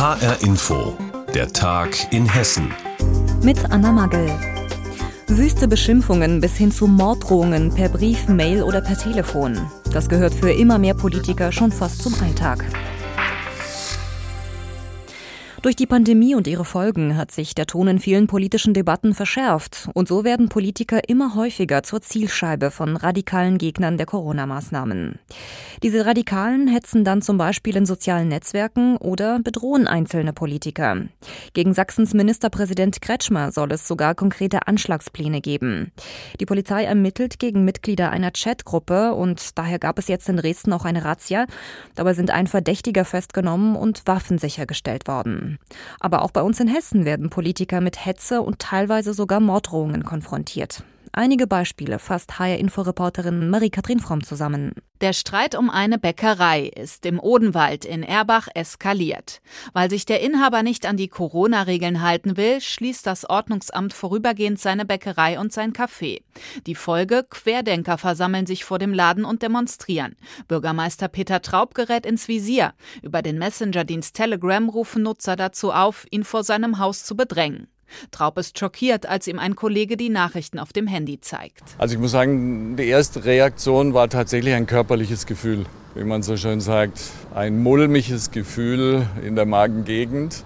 HR Info, der Tag in Hessen. Mit Anna Magel. Wüste Beschimpfungen bis hin zu Morddrohungen per Brief, Mail oder per Telefon. Das gehört für immer mehr Politiker schon fast zum Alltag. Durch die Pandemie und ihre Folgen hat sich der Ton in vielen politischen Debatten verschärft. Und so werden Politiker immer häufiger zur Zielscheibe von radikalen Gegnern der Corona-Maßnahmen. Diese Radikalen hetzen dann zum Beispiel in sozialen Netzwerken oder bedrohen einzelne Politiker. Gegen Sachsens Ministerpräsident Kretschmer soll es sogar konkrete Anschlagspläne geben. Die Polizei ermittelt gegen Mitglieder einer Chatgruppe und daher gab es jetzt in Dresden auch eine Razzia. Dabei sind ein Verdächtiger festgenommen und Waffen sichergestellt worden. Aber auch bei uns in Hessen werden Politiker mit Hetze und teilweise sogar Morddrohungen konfrontiert. Einige Beispiele fasst HR-Inforeporterin Marie-Kathrin Fromm zusammen. Der Streit um eine Bäckerei ist im Odenwald in Erbach eskaliert. Weil sich der Inhaber nicht an die Corona-Regeln halten will, schließt das Ordnungsamt vorübergehend seine Bäckerei und sein Café. Die Folge: Querdenker versammeln sich vor dem Laden und demonstrieren. Bürgermeister Peter Traub gerät ins Visier. Über den Messenger-Dienst Telegram rufen Nutzer dazu auf, ihn vor seinem Haus zu bedrängen. Traub ist schockiert, als ihm ein Kollege die Nachrichten auf dem Handy zeigt. Also ich muss sagen, die erste Reaktion war tatsächlich ein körperliches Gefühl. Wie man so schön sagt, ein mulmiges Gefühl in der Magengegend.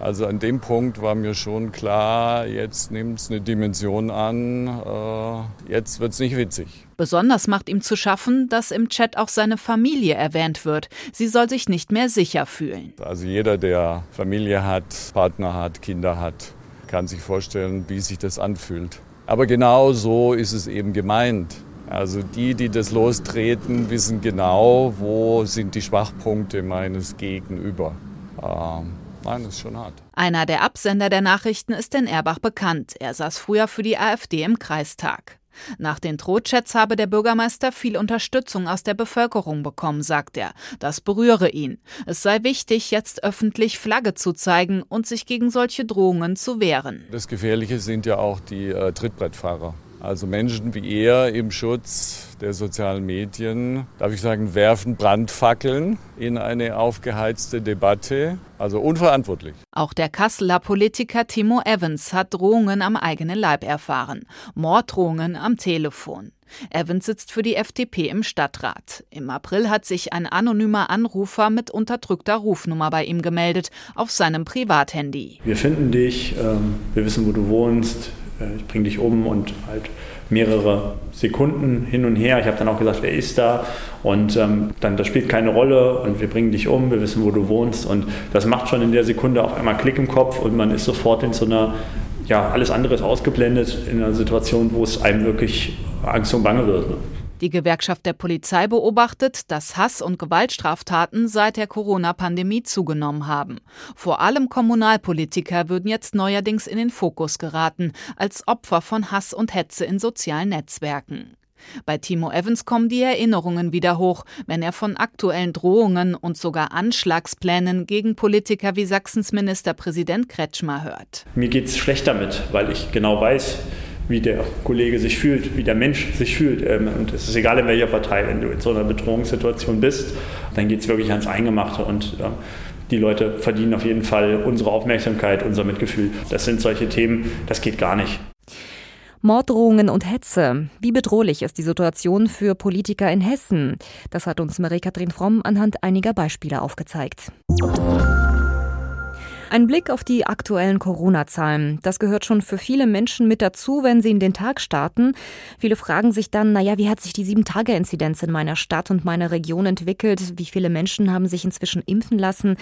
Also an dem Punkt war mir schon klar, jetzt nimmt es eine Dimension an, äh, jetzt wird es nicht witzig. Besonders macht ihm zu schaffen, dass im Chat auch seine Familie erwähnt wird. Sie soll sich nicht mehr sicher fühlen. Also jeder, der Familie hat, Partner hat, Kinder hat, kann sich vorstellen, wie sich das anfühlt. Aber genau so ist es eben gemeint. Also die, die das lostreten, wissen genau, wo sind die Schwachpunkte meines Gegenüber. Ähm, nein, das ist schon hart. Einer der Absender der Nachrichten ist in Erbach bekannt. Er saß früher für die AfD im Kreistag. Nach den Drohchats habe der Bürgermeister viel Unterstützung aus der Bevölkerung bekommen, sagt er. Das berühre ihn. Es sei wichtig, jetzt öffentlich Flagge zu zeigen und sich gegen solche Drohungen zu wehren. Das Gefährliche sind ja auch die äh, Trittbrettfahrer. Also Menschen wie er im Schutz der sozialen Medien, darf ich sagen, werfen Brandfackeln in eine aufgeheizte Debatte. Also unverantwortlich. Auch der Kasseler Politiker Timo Evans hat Drohungen am eigenen Leib erfahren. Morddrohungen am Telefon. Evans sitzt für die FDP im Stadtrat. Im April hat sich ein anonymer Anrufer mit unterdrückter Rufnummer bei ihm gemeldet, auf seinem Privathandy. Wir finden dich, ähm, wir wissen, wo du wohnst, ich bringe dich um und halt mehrere Sekunden hin und her. Ich habe dann auch gesagt, wer ist da? Und ähm, dann, das spielt keine Rolle und wir bringen dich um, wir wissen, wo du wohnst. Und das macht schon in der Sekunde auf einmal Klick im Kopf und man ist sofort in so einer, ja, alles andere ist ausgeblendet in einer Situation, wo es einem wirklich Angst und Bange wird. Ne? Die Gewerkschaft der Polizei beobachtet, dass Hass- und Gewaltstraftaten seit der Corona-Pandemie zugenommen haben. Vor allem Kommunalpolitiker würden jetzt neuerdings in den Fokus geraten, als Opfer von Hass und Hetze in sozialen Netzwerken. Bei Timo Evans kommen die Erinnerungen wieder hoch, wenn er von aktuellen Drohungen und sogar Anschlagsplänen gegen Politiker wie Sachsens Ministerpräsident Kretschmer hört. Mir geht es schlecht damit, weil ich genau weiß, wie der Kollege sich fühlt, wie der Mensch sich fühlt. Ähm, und es ist egal in welcher Partei, wenn du in so einer Bedrohungssituation bist, dann geht es wirklich ans Eingemachte und die Leute verdienen auf jeden Fall unsere Aufmerksamkeit, unser Mitgefühl. Das sind solche Themen, das geht gar nicht. Morddrohungen und Hetze. Wie bedrohlich ist die Situation für Politiker in Hessen? Das hat uns Marie-Kathrin Fromm anhand einiger Beispiele aufgezeigt. Ein Blick auf die aktuellen Corona-Zahlen. Das gehört schon für viele Menschen mit dazu, wenn sie in den Tag starten. Viele fragen sich dann, naja, wie hat sich die Sieben-Tage-Inzidenz in meiner Stadt und meiner Region entwickelt? Wie viele Menschen haben sich inzwischen impfen lassen?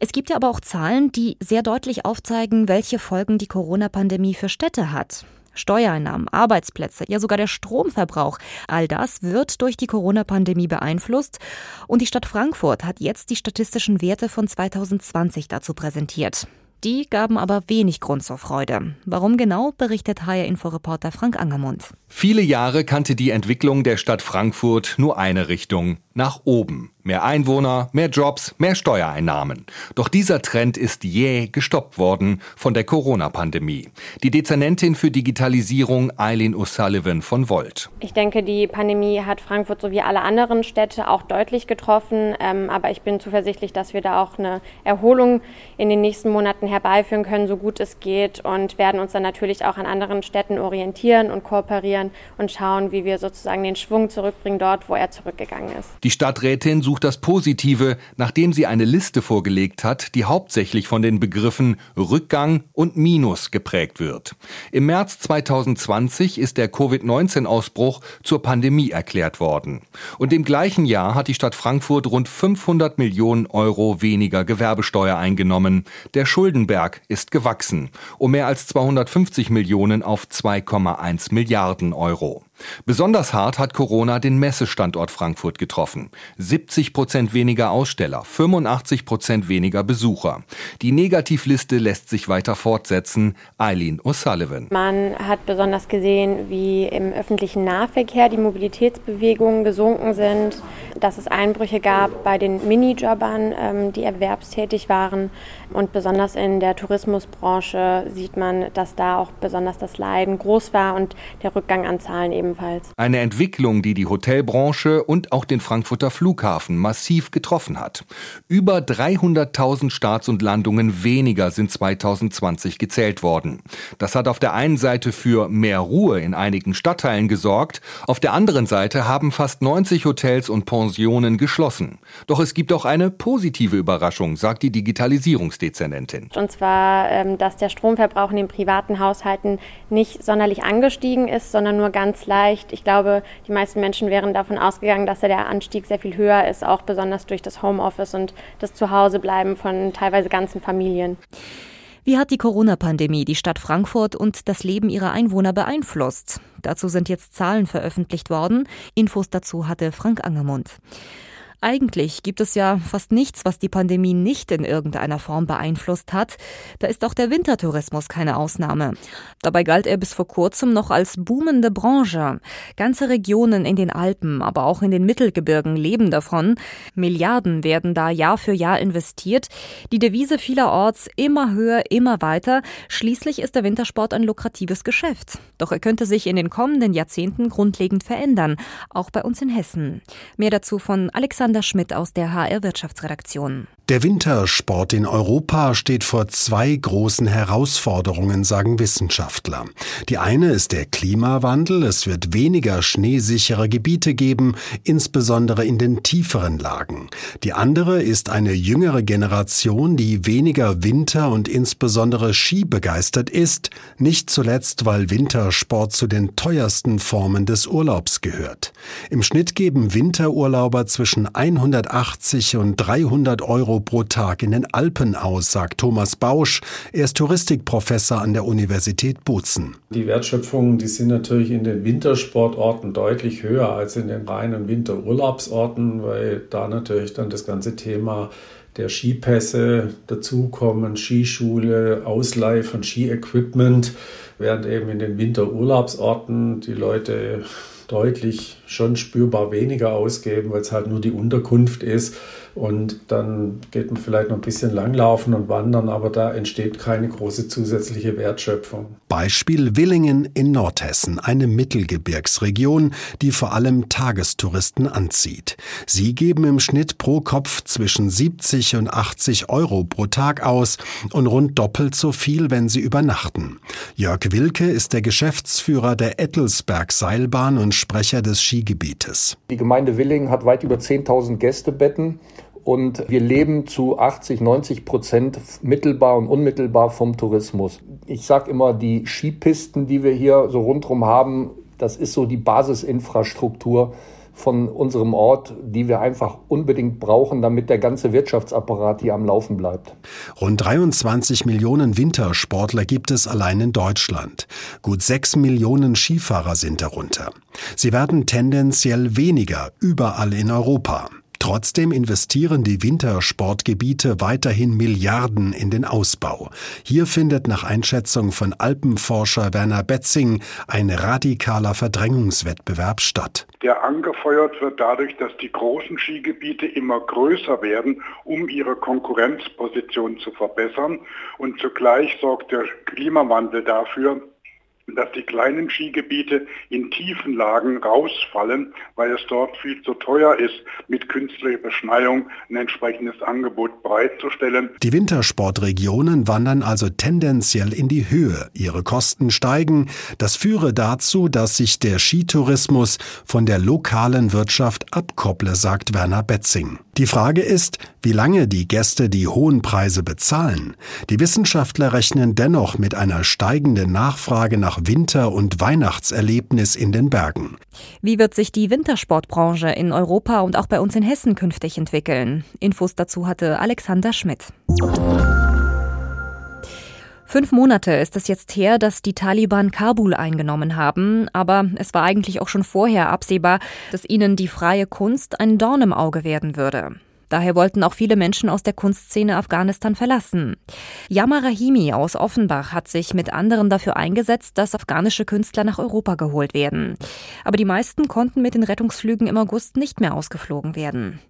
Es gibt ja aber auch Zahlen, die sehr deutlich aufzeigen, welche Folgen die Corona-Pandemie für Städte hat. Steuereinnahmen, Arbeitsplätze, ja sogar der Stromverbrauch. All das wird durch die Corona-Pandemie beeinflusst. Und die Stadt Frankfurt hat jetzt die statistischen Werte von 2020 dazu präsentiert. Die gaben aber wenig Grund zur Freude. Warum genau, berichtet HR-Inforeporter Frank Angermund. Viele Jahre kannte die Entwicklung der Stadt Frankfurt nur eine Richtung, nach oben. Mehr Einwohner, mehr Jobs, mehr Steuereinnahmen. Doch dieser Trend ist jäh gestoppt worden von der Corona-Pandemie. Die Dezernentin für Digitalisierung Eileen O'Sullivan von Volt. Ich denke, die Pandemie hat Frankfurt sowie alle anderen Städte auch deutlich getroffen. Ähm, aber ich bin zuversichtlich, dass wir da auch eine Erholung in den nächsten Monaten herbeiführen können, so gut es geht. Und werden uns dann natürlich auch an anderen Städten orientieren und kooperieren und schauen, wie wir sozusagen den Schwung zurückbringen dort, wo er zurückgegangen ist. Die Stadträtin sucht das Positive, nachdem sie eine Liste vorgelegt hat, die hauptsächlich von den Begriffen Rückgang und Minus geprägt wird. Im März 2020 ist der Covid-19-Ausbruch zur Pandemie erklärt worden. Und im gleichen Jahr hat die Stadt Frankfurt rund 500 Millionen Euro weniger Gewerbesteuer eingenommen. Der Schuldenberg ist gewachsen, um mehr als 250 Millionen auf 2,1 Milliarden Euro. Besonders hart hat Corona den Messestandort Frankfurt getroffen. 70 Prozent weniger Aussteller, 85 Prozent weniger Besucher. Die Negativliste lässt sich weiter fortsetzen. Eileen O'Sullivan. Man hat besonders gesehen, wie im öffentlichen Nahverkehr die Mobilitätsbewegungen gesunken sind, dass es Einbrüche gab bei den Minijobbern, ähm, die erwerbstätig waren. Und besonders in der Tourismusbranche sieht man, dass da auch besonders das Leiden groß war und der Rückgang an Zahlen eben ebenfalls. Eine Entwicklung, die die Hotelbranche und auch den Frankfurter Flughafen massiv getroffen hat. Über 300.000 Starts und Landungen weniger sind 2020 gezählt worden. Das hat auf der einen Seite für mehr Ruhe in einigen Stadtteilen gesorgt, auf der anderen Seite haben fast 90 Hotels und Pensionen geschlossen. Doch es gibt auch eine positive Überraschung, sagt die Digitalisierungsdezernentin. Und zwar, ähm, dass der Stromverbrauch in den privaten Haushalten nicht sonderlich angestiegen ist, sondern nur ganz leicht. Ich glaube, die meisten Menschen wären davon ausgegangen, dass der Anstieg sehr viel höher ist, auch besonders durch das Homeoffice und das Zuhausebleiben von teilweise ganzen Familien. Wie hat die Corona-Pandemie die Stadt Frankfurt und das Leben ihrer Einwohner beeinflusst? Dazu sind jetzt Zahlen veröffentlicht worden. Infos dazu hatte Frank Angermund. Eigentlich gibt es ja fast nichts, was die Pandemie nicht in irgendeiner Form beeinflusst hat. Da ist auch der Wintertourismus keine Ausnahme. Dabei galt er bis vor kurzem noch als boomende Branche. Ganze Regionen in den Alpen, aber auch in den Mittelgebirgen leben davon. Milliarden werden da Jahr für Jahr investiert. Die Devise vielerorts immer höher, immer weiter. Schließlich ist der Wintersport ein lukratives Geschäft. Doch er könnte sich in den kommenden Jahrzehnten grundlegend verändern, auch bei uns in Hessen. Mehr dazu von Alexander Alexander Schmidt aus der HR Wirtschaftsredaktion. Der Wintersport in Europa steht vor zwei großen Herausforderungen, sagen Wissenschaftler. Die eine ist der Klimawandel. Es wird weniger schneesichere Gebiete geben, insbesondere in den tieferen Lagen. Die andere ist eine jüngere Generation, die weniger Winter und insbesondere Ski begeistert ist, nicht zuletzt, weil Wintersport zu den teuersten Formen des Urlaubs gehört. Im Schnitt geben Winterurlauber zwischen 180 und 300 Euro Euro pro Tag in den Alpen aus, sagt Thomas Bausch. Er ist Touristikprofessor an der Universität Bozen. Die Wertschöpfungen, die sind natürlich in den Wintersportorten deutlich höher als in den reinen Winterurlaubsorten, weil da natürlich dann das ganze Thema der Skipässe dazukommen, Skischule, Ausleih von Skiequipment, während eben in den Winterurlaubsorten die Leute deutlich schon spürbar weniger ausgeben, weil es halt nur die Unterkunft ist und dann geht man vielleicht noch ein bisschen langlaufen und wandern, aber da entsteht keine große zusätzliche Wertschöpfung. Beispiel Willingen in Nordhessen, eine Mittelgebirgsregion, die vor allem Tagestouristen anzieht. Sie geben im Schnitt pro Kopf zwischen 70 und 80 Euro pro Tag aus und rund doppelt so viel, wenn sie übernachten. Jörg Wilke ist der Geschäftsführer der Ettelsberg Seilbahn und Sprecher des Skigebietes. Die Gemeinde Willingen hat weit über 10.000 Gästebetten und wir leben zu 80, 90 Prozent mittelbar und unmittelbar vom Tourismus. Ich sage immer, die Skipisten, die wir hier so rundherum haben, das ist so die Basisinfrastruktur von unserem Ort, die wir einfach unbedingt brauchen, damit der ganze Wirtschaftsapparat hier am Laufen bleibt. Rund 23 Millionen Wintersportler gibt es allein in Deutschland. Gut 6 Millionen Skifahrer sind darunter. Sie werden tendenziell weniger überall in Europa. Trotzdem investieren die Wintersportgebiete weiterhin Milliarden in den Ausbau. Hier findet nach Einschätzung von Alpenforscher Werner Betzing ein radikaler Verdrängungswettbewerb statt. Der angefeuert wird dadurch, dass die großen Skigebiete immer größer werden, um ihre Konkurrenzposition zu verbessern. Und zugleich sorgt der Klimawandel dafür, dass die kleinen Skigebiete in tiefen Lagen rausfallen, weil es dort viel zu teuer ist, mit künstlicher Beschneiung ein entsprechendes Angebot bereitzustellen. Die Wintersportregionen wandern also tendenziell in die Höhe. Ihre Kosten steigen. Das führe dazu, dass sich der Skitourismus von der lokalen Wirtschaft abkopple, sagt Werner Betzing. Die Frage ist, wie lange die Gäste die hohen Preise bezahlen. Die Wissenschaftler rechnen dennoch mit einer steigenden Nachfrage nach Winter- und Weihnachtserlebnis in den Bergen. Wie wird sich die Wintersportbranche in Europa und auch bei uns in Hessen künftig entwickeln? Infos dazu hatte Alexander Schmidt. Fünf Monate ist es jetzt her, dass die Taliban Kabul eingenommen haben, aber es war eigentlich auch schon vorher absehbar, dass ihnen die freie Kunst ein Dorn im Auge werden würde. Daher wollten auch viele Menschen aus der Kunstszene Afghanistan verlassen. Yama Rahimi aus Offenbach hat sich mit anderen dafür eingesetzt, dass afghanische Künstler nach Europa geholt werden. Aber die meisten konnten mit den Rettungsflügen im August nicht mehr ausgeflogen werden.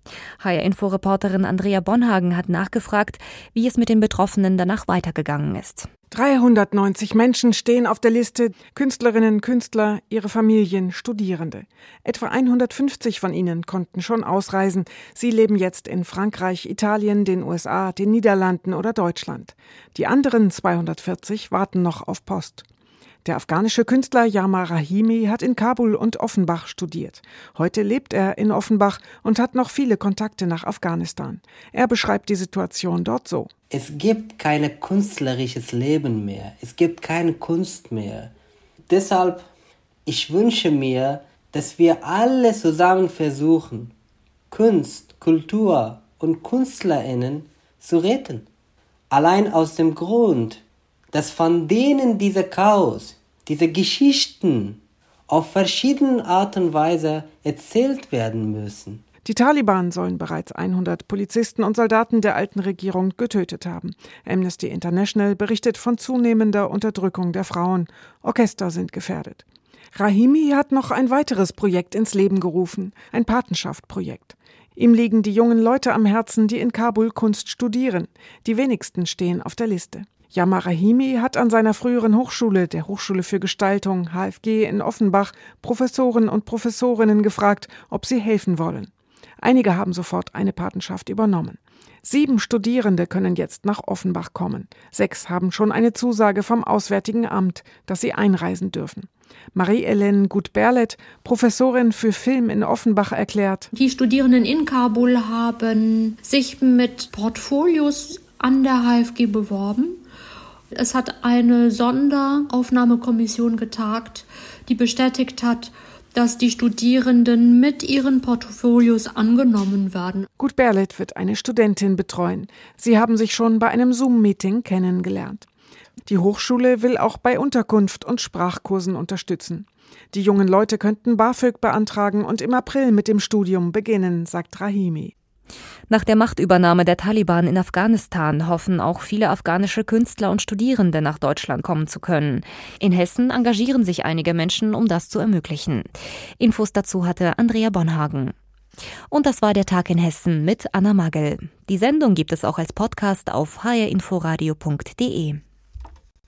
HR-Info-Reporterin Andrea Bonhagen hat nachgefragt, wie es mit den Betroffenen danach weitergegangen ist. 390 Menschen stehen auf der Liste, Künstlerinnen, Künstler, ihre Familien, Studierende. Etwa 150 von ihnen konnten schon ausreisen. Sie leben jetzt in Frankreich, Italien, den USA, den Niederlanden oder Deutschland. Die anderen 240 warten noch auf Post. Der afghanische Künstler Yama Rahimi hat in Kabul und Offenbach studiert. Heute lebt er in Offenbach und hat noch viele Kontakte nach Afghanistan. Er beschreibt die Situation dort so. Es gibt kein künstlerisches Leben mehr. Es gibt keine Kunst mehr. Deshalb, ich wünsche mir, dass wir alle zusammen versuchen, Kunst, Kultur und Künstlerinnen zu retten. Allein aus dem Grund, dass von denen diese Chaos, diese Geschichten auf verschiedene Art und Weise erzählt werden müssen. Die Taliban sollen bereits 100 Polizisten und Soldaten der alten Regierung getötet haben. Amnesty International berichtet von zunehmender Unterdrückung der Frauen. Orchester sind gefährdet. Rahimi hat noch ein weiteres Projekt ins Leben gerufen, ein Patenschaftprojekt. Ihm liegen die jungen Leute am Herzen, die in Kabul Kunst studieren. Die wenigsten stehen auf der Liste. Yamarahimi hat an seiner früheren Hochschule, der Hochschule für Gestaltung HFG in Offenbach, Professoren und Professorinnen gefragt, ob sie helfen wollen. Einige haben sofort eine Patenschaft übernommen. Sieben Studierende können jetzt nach Offenbach kommen. Sechs haben schon eine Zusage vom Auswärtigen Amt, dass sie einreisen dürfen. Marie-Hélène Gut-Berlet, Professorin für Film in Offenbach, erklärt: Die Studierenden in Kabul haben sich mit Portfolios an der HFG beworben es hat eine Sonderaufnahmekommission getagt, die bestätigt hat, dass die Studierenden mit ihren Portfolios angenommen werden. Gut Berlet wird eine Studentin betreuen. Sie haben sich schon bei einem Zoom-Meeting kennengelernt. Die Hochschule will auch bei Unterkunft und Sprachkursen unterstützen. Die jungen Leute könnten BAföG beantragen und im April mit dem Studium beginnen, sagt Rahimi. Nach der Machtübernahme der Taliban in Afghanistan hoffen auch viele afghanische Künstler und Studierende nach Deutschland kommen zu können. In Hessen engagieren sich einige Menschen, um das zu ermöglichen. Infos dazu hatte Andrea Bonhagen. Und das war der Tag in Hessen mit Anna Magel. Die Sendung gibt es auch als Podcast auf hrinforadio.de.